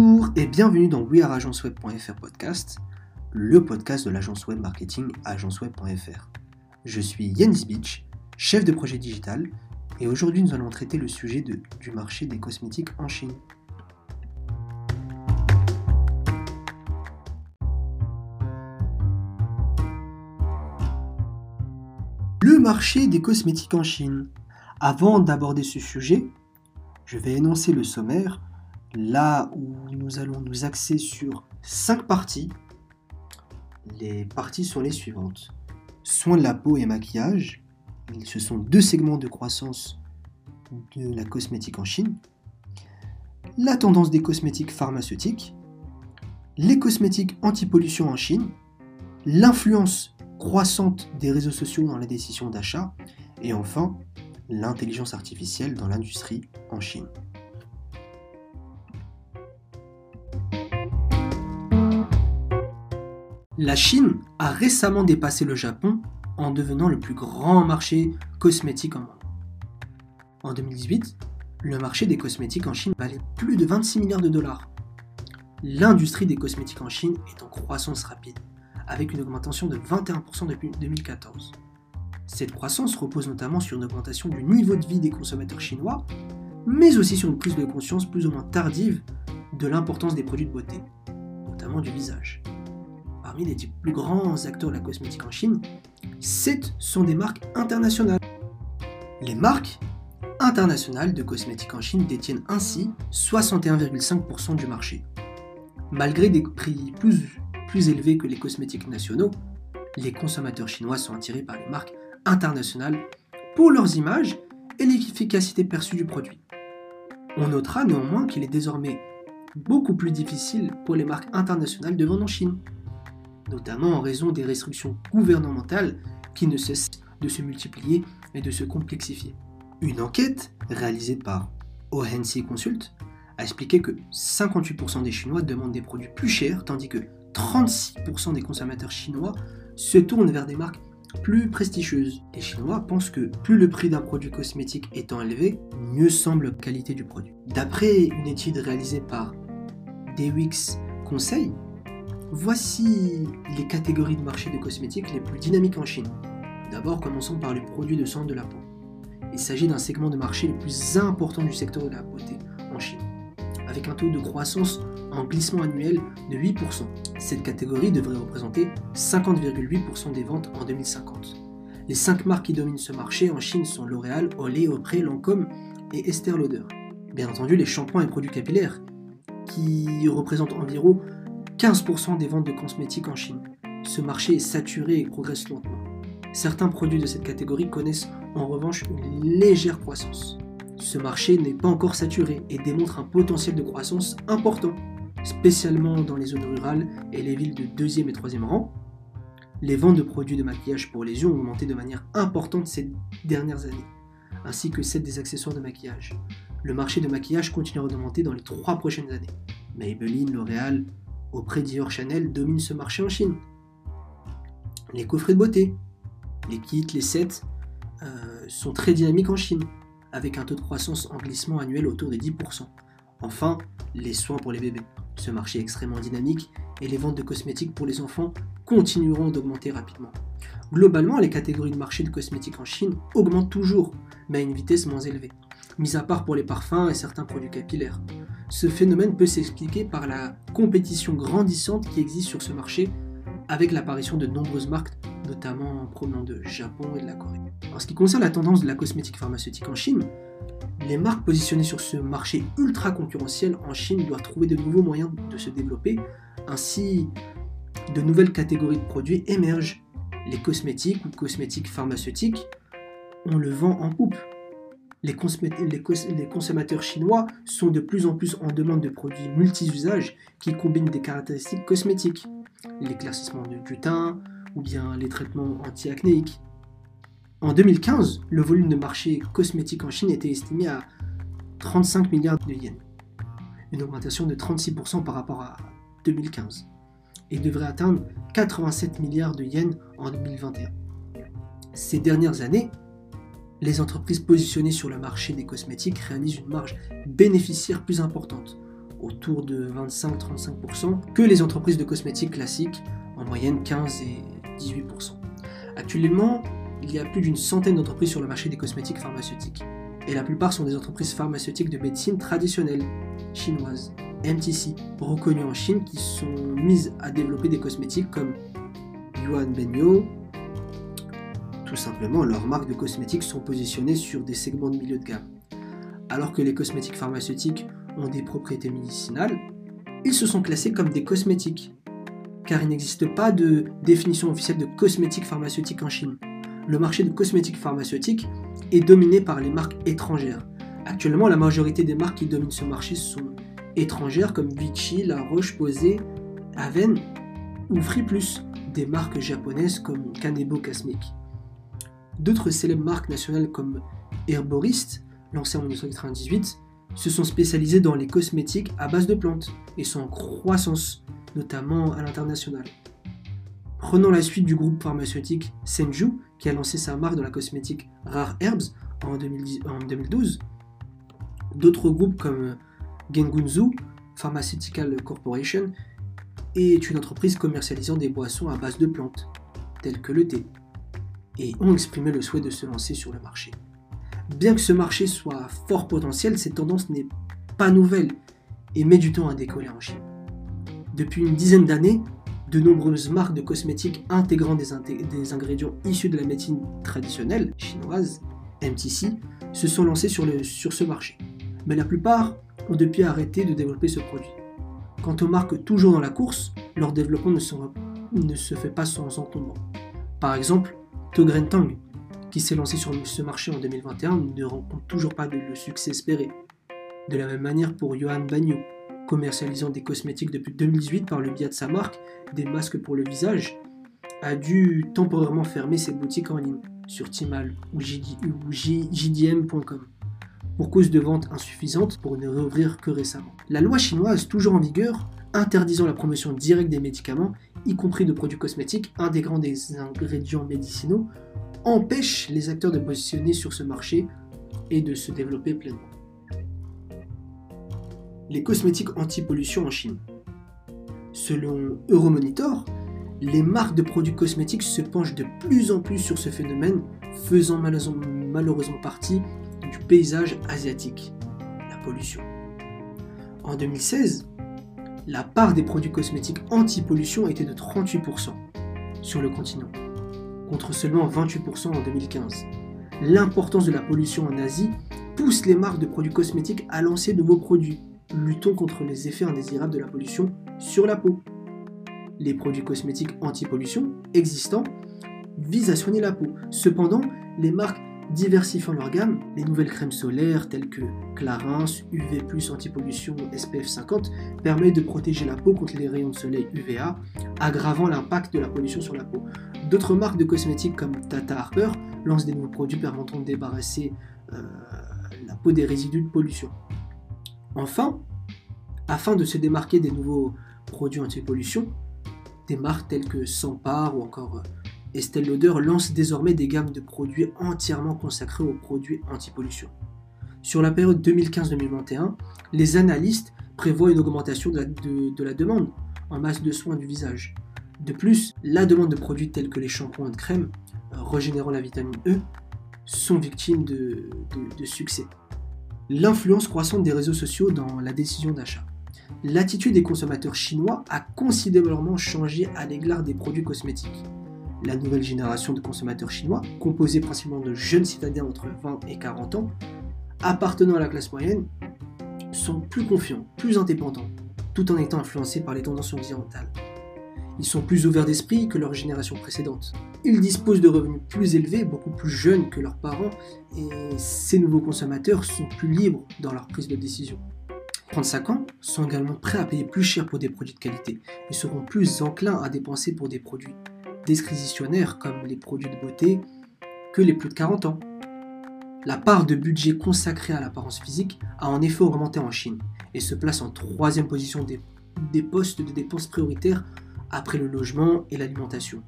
Bonjour et bienvenue dans weareagenceweb.fr podcast, le podcast de l'agence web marketing agenceweb.fr. Je suis Yanis Beach, chef de projet digital, et aujourd'hui nous allons traiter le sujet du marché des cosmétiques en Chine. Le marché des cosmétiques en Chine. Avant d'aborder ce sujet, je vais énoncer le sommaire là où nous allons nous axer sur cinq parties. Les parties sont les suivantes. Soins de la peau et maquillage. Ce sont deux segments de croissance de la cosmétique en Chine. La tendance des cosmétiques pharmaceutiques. Les cosmétiques anti-pollution en Chine. L'influence croissante des réseaux sociaux dans la décision d'achat. Et enfin, l'intelligence artificielle dans l'industrie en Chine. La Chine a récemment dépassé le Japon en devenant le plus grand marché cosmétique en monde. En 2018, le marché des cosmétiques en Chine valait plus de 26 milliards de dollars. L'industrie des cosmétiques en Chine est en croissance rapide, avec une augmentation de 21% depuis 2014. Cette croissance repose notamment sur une augmentation du niveau de vie des consommateurs chinois, mais aussi sur une prise de conscience plus ou moins tardive de l'importance des produits de beauté, notamment du visage parmi les plus grands acteurs de la cosmétique en Chine, 7 sont des marques internationales. Les marques internationales de cosmétiques en Chine détiennent ainsi 61,5% du marché. Malgré des prix plus, plus élevés que les cosmétiques nationaux, les consommateurs chinois sont attirés par les marques internationales pour leurs images et l'efficacité perçue du produit. On notera néanmoins qu'il est désormais beaucoup plus difficile pour les marques internationales de vendre en Chine notamment en raison des restrictions gouvernementales qui ne cessent de se multiplier et de se complexifier. Une enquête réalisée par ONC Consult a expliqué que 58% des Chinois demandent des produits plus chers, tandis que 36% des consommateurs chinois se tournent vers des marques plus prestigieuses. Les Chinois pensent que plus le prix d'un produit cosmétique étant élevé, mieux semble la qualité du produit. D'après une étude réalisée par DeWix Conseil, Voici les catégories de marché de cosmétiques les plus dynamiques en Chine. D'abord, commençons par les produits de soins de la peau. Il s'agit d'un segment de marché le plus important du secteur de la beauté en Chine, avec un taux de croissance en glissement annuel de 8%. Cette catégorie devrait représenter 50,8% des ventes en 2050. Les 5 marques qui dominent ce marché en Chine sont L'Oréal, Olay, Auprès, Lancôme et Esther Lauder. Bien entendu, les shampoings et produits capillaires, qui représentent environ 15% des ventes de cosmétiques en Chine. Ce marché est saturé et progresse lentement. Certains produits de cette catégorie connaissent en revanche une légère croissance. Ce marché n'est pas encore saturé et démontre un potentiel de croissance important, spécialement dans les zones rurales et les villes de deuxième et troisième rang. Les ventes de produits de maquillage pour les yeux ont augmenté de manière importante ces dernières années, ainsi que celles des accessoires de maquillage. Le marché de maquillage continuera d'augmenter dans les trois prochaines années. Maybelline, L'Oréal, auprès Dior Chanel domine ce marché en Chine. Les coffrets de beauté, les kits, les sets euh, sont très dynamiques en Chine, avec un taux de croissance en glissement annuel autour de 10%. Enfin, les soins pour les bébés. Ce marché est extrêmement dynamique et les ventes de cosmétiques pour les enfants continueront d'augmenter rapidement. Globalement, les catégories de marché de cosmétiques en Chine augmentent toujours, mais à une vitesse moins élevée, mis à part pour les parfums et certains produits capillaires. Ce phénomène peut s'expliquer par la compétition grandissante qui existe sur ce marché avec l'apparition de nombreuses marques, notamment en provenant de Japon et de la Corée. En ce qui concerne la tendance de la cosmétique pharmaceutique en Chine, les marques positionnées sur ce marché ultra concurrentiel en Chine doivent trouver de nouveaux moyens de se développer, ainsi de nouvelles catégories de produits émergent. Les cosmétiques ou cosmétiques pharmaceutiques, on le vend en poupe. Les, consommateurs chinois sont de plus en plus en demande de produits multi-usages qui combinent des caractéristiques cosmétiques, l'éclaircissement du teint ou bien les traitements anti-acnéiques. En 2015, le volume de marché cosmétique en Chine était estimé à 35 milliards de yens, une augmentation de 36% par rapport à 2015, et devrait atteindre 87 milliards de yens en 2021. Ces dernières années, les entreprises positionnées sur le marché des cosmétiques réalisent une marge bénéficiaire plus importante. autour de 25-35%, que les entreprises de cosmétiques classiques, en moyenne 15 et 18%. Actuellement, il y a plus d'une centaine d'entreprises sur le marché des cosmétiques pharmaceutiques, et la plupart sont des entreprises pharmaceutiques de médecine traditionnelle, chinoises, MTC, reconnues en Chine, qui sont mises à développer des cosmétiques comme Yuan Benyo. Tout simplement, leurs marques de cosmétiques sont positionnées sur des segments de milieu de gamme. Alors que les cosmétiques pharmaceutiques ont des propriétés médicinales, ils se sont classés comme des cosmétiques, car il n'existe pas de définition officielle de cosmétiques pharmaceutiques en Chine. Le marché de cosmétiques pharmaceutiques est dominé par les marques étrangères. Actuellement, la majorité des marques qui dominent ce marché sont étrangères comme Vichy, La Roche-Posay, Aven ou Free Plus, des marques japonaises comme Kanebo Cosmic. D'autres célèbres marques nationales comme Herborist, lancées en 1998, se sont spécialisées dans les cosmétiques à base de plantes et sont en croissance, notamment à l'international. Prenons la suite du groupe pharmaceutique Senju, qui a lancé sa marque dans la cosmétique Rare Herbs en, 2012. D'autres groupes comme Gengunzu Pharmaceutical Corporation est une entreprise commercialisant des boissons à base de plantes, telles que le thé, et ont exprimé le souhait de se lancer sur le marché. Bien que ce marché soit fort potentiel, cette tendance n'est pas nouvelle et met du temps à décoller en Chine. Depuis une dizaine d'années, de nombreuses marques de cosmétiques intégrant des, ingrédients issus de la médecine traditionnelle chinoise, MTC, se sont lancées sur, ce marché. Mais la plupart ont depuis arrêté de développer ce produit. Quant aux marques toujours dans la course, leur développement ne, ne se fait pas sans encombrement. Par exemple, Togren Tang, qui s'est lancé sur ce marché en 2021, ne rencontre toujours pas le succès espéré. De la même manière pour Johan Bagno, commercialisant des cosmétiques depuis 2018 par le biais de sa marque, des masques pour le visage, a dû temporairement fermer ses boutiques en ligne sur Timal ou JDM.com pour cause de ventes insuffisantes pour ne réouvrir que récemment. La loi chinoise, toujours en vigueur, interdisant la promotion directe des médicaments, y compris de produits cosmétiques intégrant des ingrédients médicinaux, empêche les acteurs de positionner sur ce marché et de se développer pleinement. Les cosmétiques anti-pollution en Chine. Selon Euromonitor, les marques de produits cosmétiques se penchent de plus en plus sur ce phénomène, faisant malheureusement partie du paysage asiatique, la pollution. En 2016, la part des produits cosmétiques anti-pollution était de 38% sur le continent, contre seulement 28% en 2015. L'importance de la pollution en Asie pousse les marques de produits cosmétiques à lancer de nouveaux produits, luttant contre les effets indésirables de la pollution sur la peau. Les produits cosmétiques anti-pollution existants visent à soigner la peau. Cependant, les marques Diversifiant leur gamme, les nouvelles crèmes solaires telles que Clarins, UV+, anti-pollution SPF 50 permettent de protéger la peau contre les rayons de soleil UVA, aggravant l'impact de la pollution sur la peau. D'autres marques de cosmétiques comme Tata Harper lancent des nouveaux produits permettant de débarrasser euh, la peau des résidus de pollution. Enfin, afin de se démarquer des nouveaux produits anti-pollution, des marques telles que Sampar ou encore euh, Estelle Lauder lance désormais des gammes de produits entièrement consacrés aux produits anti-pollution. Sur la période 2015-2021, les analystes prévoient une augmentation de la, demande en masse de soins du visage. De plus, la demande de produits tels que les shampoings de crème, euh, régénérant la vitamine E, sont victimes de succès. L'influence croissante des réseaux sociaux dans la décision d'achat. L'attitude des consommateurs chinois a considérablement changé à l'égard des produits cosmétiques la nouvelle génération de consommateurs chinois, composée principalement de jeunes citadins entre 20 et 40 ans, appartenant à la classe moyenne, sont plus confiants, plus indépendants, tout en étant influencés par les tendances occidentales. Ils sont plus ouverts d'esprit que leur génération précédente. Ils disposent de revenus plus élevés, beaucoup plus jeunes que leurs parents, et ces nouveaux consommateurs sont plus libres dans leur prise de décision. 35 ans sont également prêts à payer plus cher pour des produits de qualité et seront plus enclins à dépenser pour des produits disquisitionnaires comme les produits de beauté que les plus de 40 ans. La part de budget consacrée à l'apparence physique a en effet augmenté en Chine et se place en troisième position des, des postes de dépenses prioritaires après le logement et l'alimentation.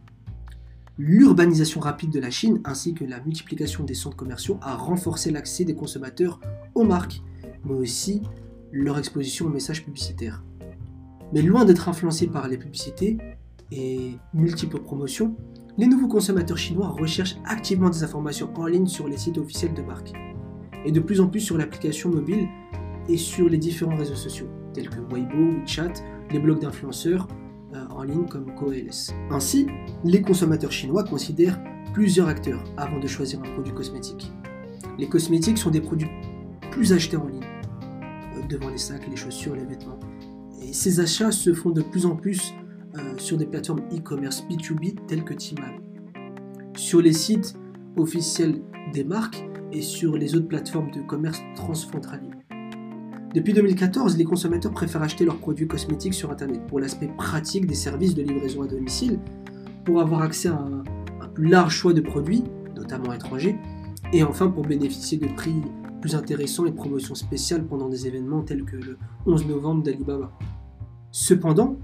L'urbanisation rapide de la Chine ainsi que la multiplication des centres commerciaux a renforcé l'accès des consommateurs aux marques, mais aussi leur exposition aux messages publicitaires. Mais loin d'être influencés par les publicités et multiples promotions, les nouveaux consommateurs chinois recherchent activement des informations en ligne sur les sites officiels de marque, et de plus en plus sur l'application mobile et sur les différents réseaux sociaux, tels que Weibo, WeChat, les blogs d'influenceurs euh, en ligne comme CoLS. Ainsi, les consommateurs chinois considèrent plusieurs acteurs avant de choisir un produit cosmétique. Les cosmétiques sont des produits plus achetés en ligne, euh, devant les sacs, les chaussures, les vêtements. Et ces achats se font de plus en plus euh, sur des plateformes e-commerce B2B telles que Tmall. Sur les sites officiels des marques et sur les autres plateformes de commerce transfrontalier. Depuis 2014, les consommateurs préfèrent acheter leurs produits cosmétiques sur Internet pour l'aspect pratique des services de livraison à domicile, pour avoir accès à un, plus large choix de produits, notamment étrangers, et enfin pour bénéficier de prix plus intéressants et promotions spéciales pendant des événements tels que le 11 novembre d'Alibaba. Cependant,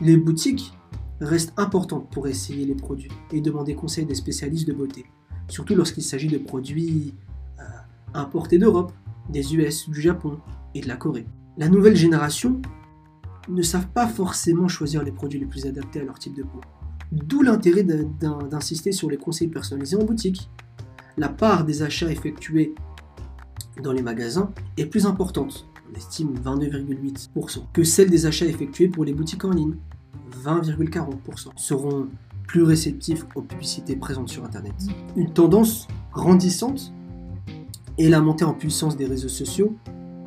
les boutiques restent importantes pour essayer les produits et demander conseil des spécialistes de beauté, surtout lorsqu'il s'agit de produits euh, importés d'Europe, des US, du Japon et de la Corée. La nouvelle génération ne savent pas forcément choisir les produits les plus adaptés à leur type de peau. D'où l'intérêt d'insister sur les conseils personnalisés en boutique. La part des achats effectués dans les magasins est plus importante, estime 22,8%, que celle des achats effectués pour les boutiques en ligne, 20,40%, seront plus réceptifs aux publicités présentes sur Internet. Une tendance grandissante est la montée en puissance des réseaux sociaux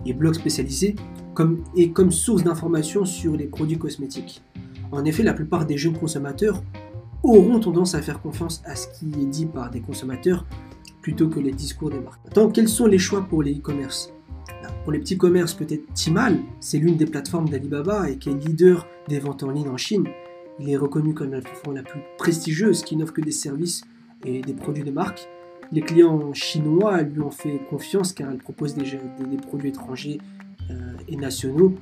et blogs spécialisés comme, et comme source d'informations sur les produits cosmétiques. En effet, la plupart des jeunes consommateurs auront tendance à faire confiance à ce qui est dit par des consommateurs plutôt que les discours des marques. Maintenant, quels sont les choix pour les e-commerce? Pour les petits commerces, peut-être Timal, c'est l'une des plateformes d'Alibaba et qui est leader des ventes en ligne en Chine. Il est reconnu comme la plateforme la plus prestigieuse qui n'offre que des services et des produits de marque. Les clients chinois lui ont fait confiance car elle propose des, des, produits étrangers euh, et nationaux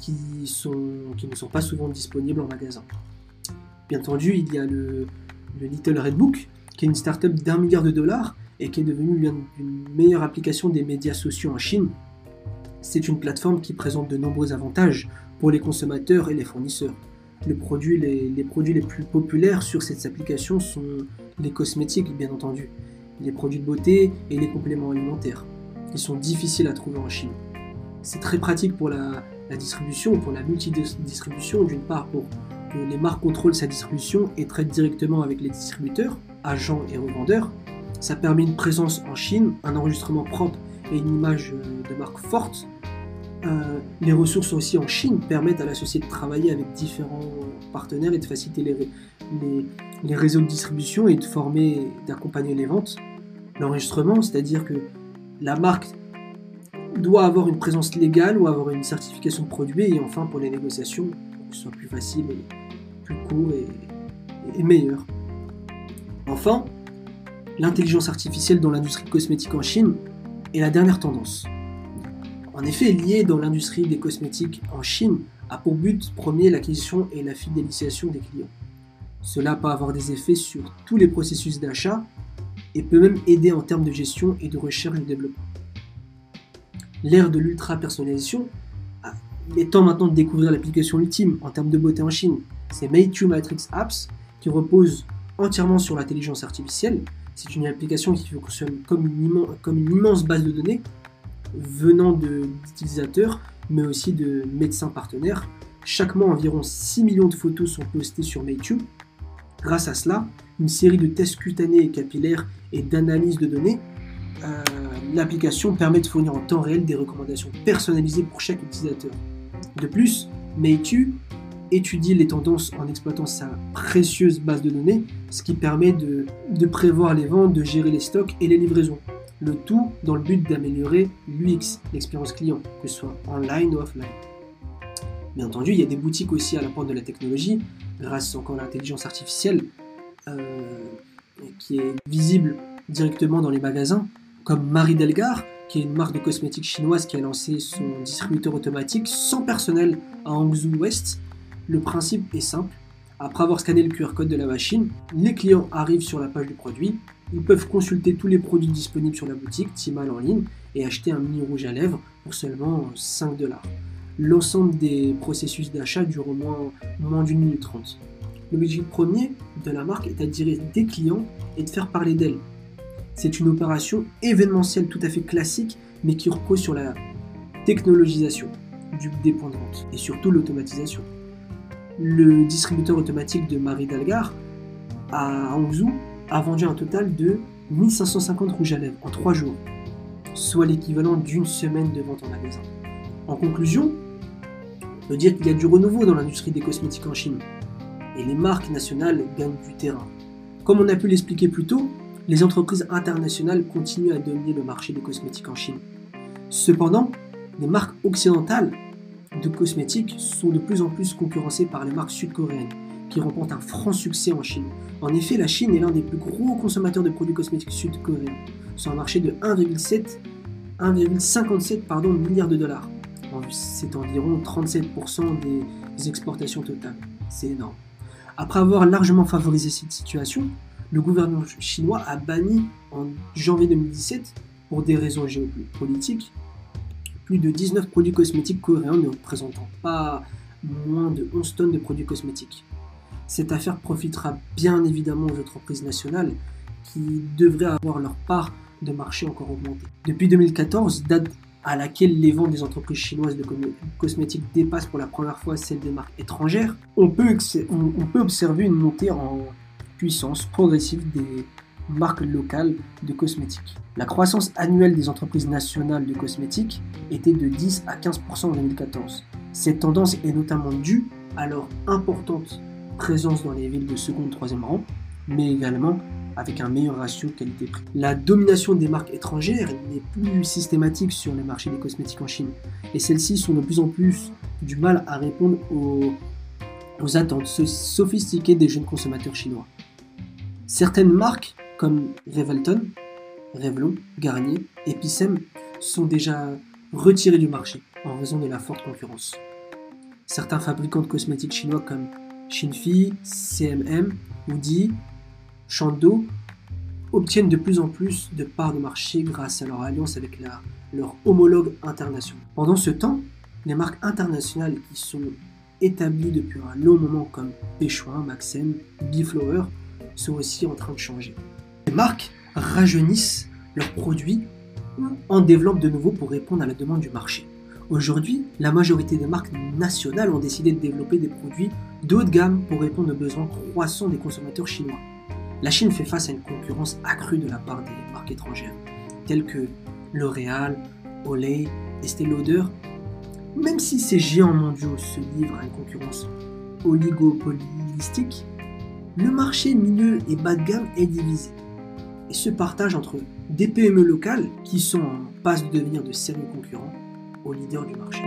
qui, sont, qui ne sont pas souvent disponibles en magasin. Bien entendu, il y a le, le Little Red Book, qui est une startup d'un milliard de dollars et qui est devenue l'une des meilleures applications des médias sociaux en Chine. C'est une plateforme qui présente de nombreux avantages pour les consommateurs et les fournisseurs. Les produits les, plus populaires sur cette application sont les cosmétiques, bien entendu, les produits de beauté et les compléments alimentaires. Ils sont difficiles à trouver en Chine. C'est très pratique pour la, distribution, pour la multidistribution, d'une part pour que les marques contrôlent sa distribution et traitent directement avec les distributeurs, agents et revendeurs. Ça permet une présence en Chine, un enregistrement propre une image de marque forte. Euh, les ressources aussi en Chine permettent à la société de travailler avec différents partenaires et de faciliter les, les, réseaux de distribution et de former, d'accompagner les ventes. L'enregistrement, c'est-à-dire que la marque doit avoir une présence légale ou avoir une certification de produit et enfin pour les négociations, pour que ce soit plus facile plus court et, et meilleur. Enfin, l'intelligence artificielle dans l'industrie cosmétique en Chine est la dernière tendance. En effet, liée dans l'industrie des cosmétiques en Chine a pour but premier l'acquisition et la fidélisation des clients. Cela peut avoir des effets sur tous les processus d'achat et peut même aider en termes de gestion et de recherche et de développement. L'ère de l'ultra-personnalisation, il est temps maintenant de découvrir l'application ultime en termes de beauté en Chine. C'est Meitu Matrix Apps qui repose entièrement sur l'intelligence artificielle. C'est une application qui fonctionne comme une, immense base de données venant d'utilisateurs, mais aussi de médecins partenaires. Chaque mois, environ 6 millions de photos sont postées sur Meitu Grâce à cela, une série de tests cutanés et capillaires et d'analyses de données, euh, l'application permet de fournir en temps réel des recommandations personnalisées pour chaque utilisateur. De plus, Meitu étudie les tendances en exploitant sa précieuse base de données, ce qui permet de, prévoir les ventes, de gérer les stocks et les livraisons. Le tout dans le but d'améliorer l'UX, l'expérience client, que ce soit online ou offline. Bien entendu, il y a des boutiques aussi à la pointe de la technologie, grâce encore à l'intelligence artificielle, euh, qui est visible directement dans les magasins, comme Marie Delgar, qui est une marque de cosmétiques chinoise qui a lancé son distributeur automatique sans personnel à Hangzhou Ouest. Le principe est simple. Après avoir scanné le QR code de la machine, les clients arrivent sur la page du produit, ils peuvent consulter tous les produits disponibles sur la boutique, Timal en ligne, et acheter un mini rouge à lèvres pour seulement 5 dollars. L'ensemble des processus d'achat dure au moins, moins d'une minute trente. L'objectif premier de la marque est d'attirer des clients et de faire parler d'elle. C'est une opération événementielle tout à fait classique, mais qui repose sur la technologisation du dépôt de vente et surtout l'automatisation. Le distributeur automatique de Marie Dalgar à Hangzhou a vendu un total de 1550 rouges à lèvres en 3 jours, soit l'équivalent d'une semaine de vente en magasin. En conclusion, on peut dire qu'il y a du renouveau dans l'industrie des cosmétiques en Chine, et les marques nationales gagnent du terrain. Comme on a pu l'expliquer plus tôt, les entreprises internationales continuent à dominer le marché des cosmétiques en Chine. Cependant, les marques occidentales de cosmétiques sont de plus en plus concurrencées par les marques sud-coréennes, qui remportent un franc succès en Chine. En effet, la Chine est l'un des plus gros consommateurs de produits cosmétiques sud-coréens, sur un marché de 1,57 milliards de dollars. C'est environ 37% des exportations totales. C'est énorme. Après avoir largement favorisé cette situation, le gouvernement chinois a banni en janvier 2017, pour des raisons géopolitiques, plus de 19 produits cosmétiques coréens ne représentant pas moins de 11 tonnes de produits cosmétiques. Cette affaire profitera bien évidemment aux entreprises nationales qui devraient avoir leur part de marché encore augmentée. Depuis 2014, date à laquelle les ventes des entreprises chinoises de cosmétiques dépassent pour la première fois celles des marques étrangères, on peut, on peut observer une montée en puissance progressive des marques locales de cosmétiques. La croissance annuelle des entreprises nationales de cosmétiques était de 10 à 15% en 2014. Cette tendance est notamment due à leur importante présence dans les villes de second et troisième rang, mais également avec un meilleur ratio qualité-prix. La domination des marques étrangères n'est plus systématique sur le marché des cosmétiques en Chine, et celles-ci sont de plus en plus du mal à répondre aux, aux attentes sophistiquées des jeunes consommateurs chinois. Certaines marques comme Revelton, Revlon, Garnier, Epicem sont déjà retirées du marché en raison de la forte concurrence. Certains fabricants de cosmétiques chinois comme Xinfi, CMM, Woody, Shando obtiennent de plus en plus de parts de marché grâce à leur alliance avec leurs homologues internationaux. Pendant ce temps, les marques internationales qui sont établies depuis un long moment comme Péchoin, Maxem, Biflower sont aussi en train de changer. Marques rajeunissent leurs produits ou en développent de nouveau pour répondre à la demande du marché. Aujourd'hui, la majorité des marques nationales ont décidé de développer des produits de haut de gamme pour répondre aux besoins croissants des consommateurs chinois. La Chine fait face à une concurrence accrue de la part des marques étrangères, telles que L'Oréal, Olay, Estée Lauder. Même si ces géants mondiaux se livrent à une concurrence oligopolistique, le marché milieu et bas de gamme est divisé et se partage entre des PME locales qui sont en passe de devenir de sérieux concurrents aux leaders du marché.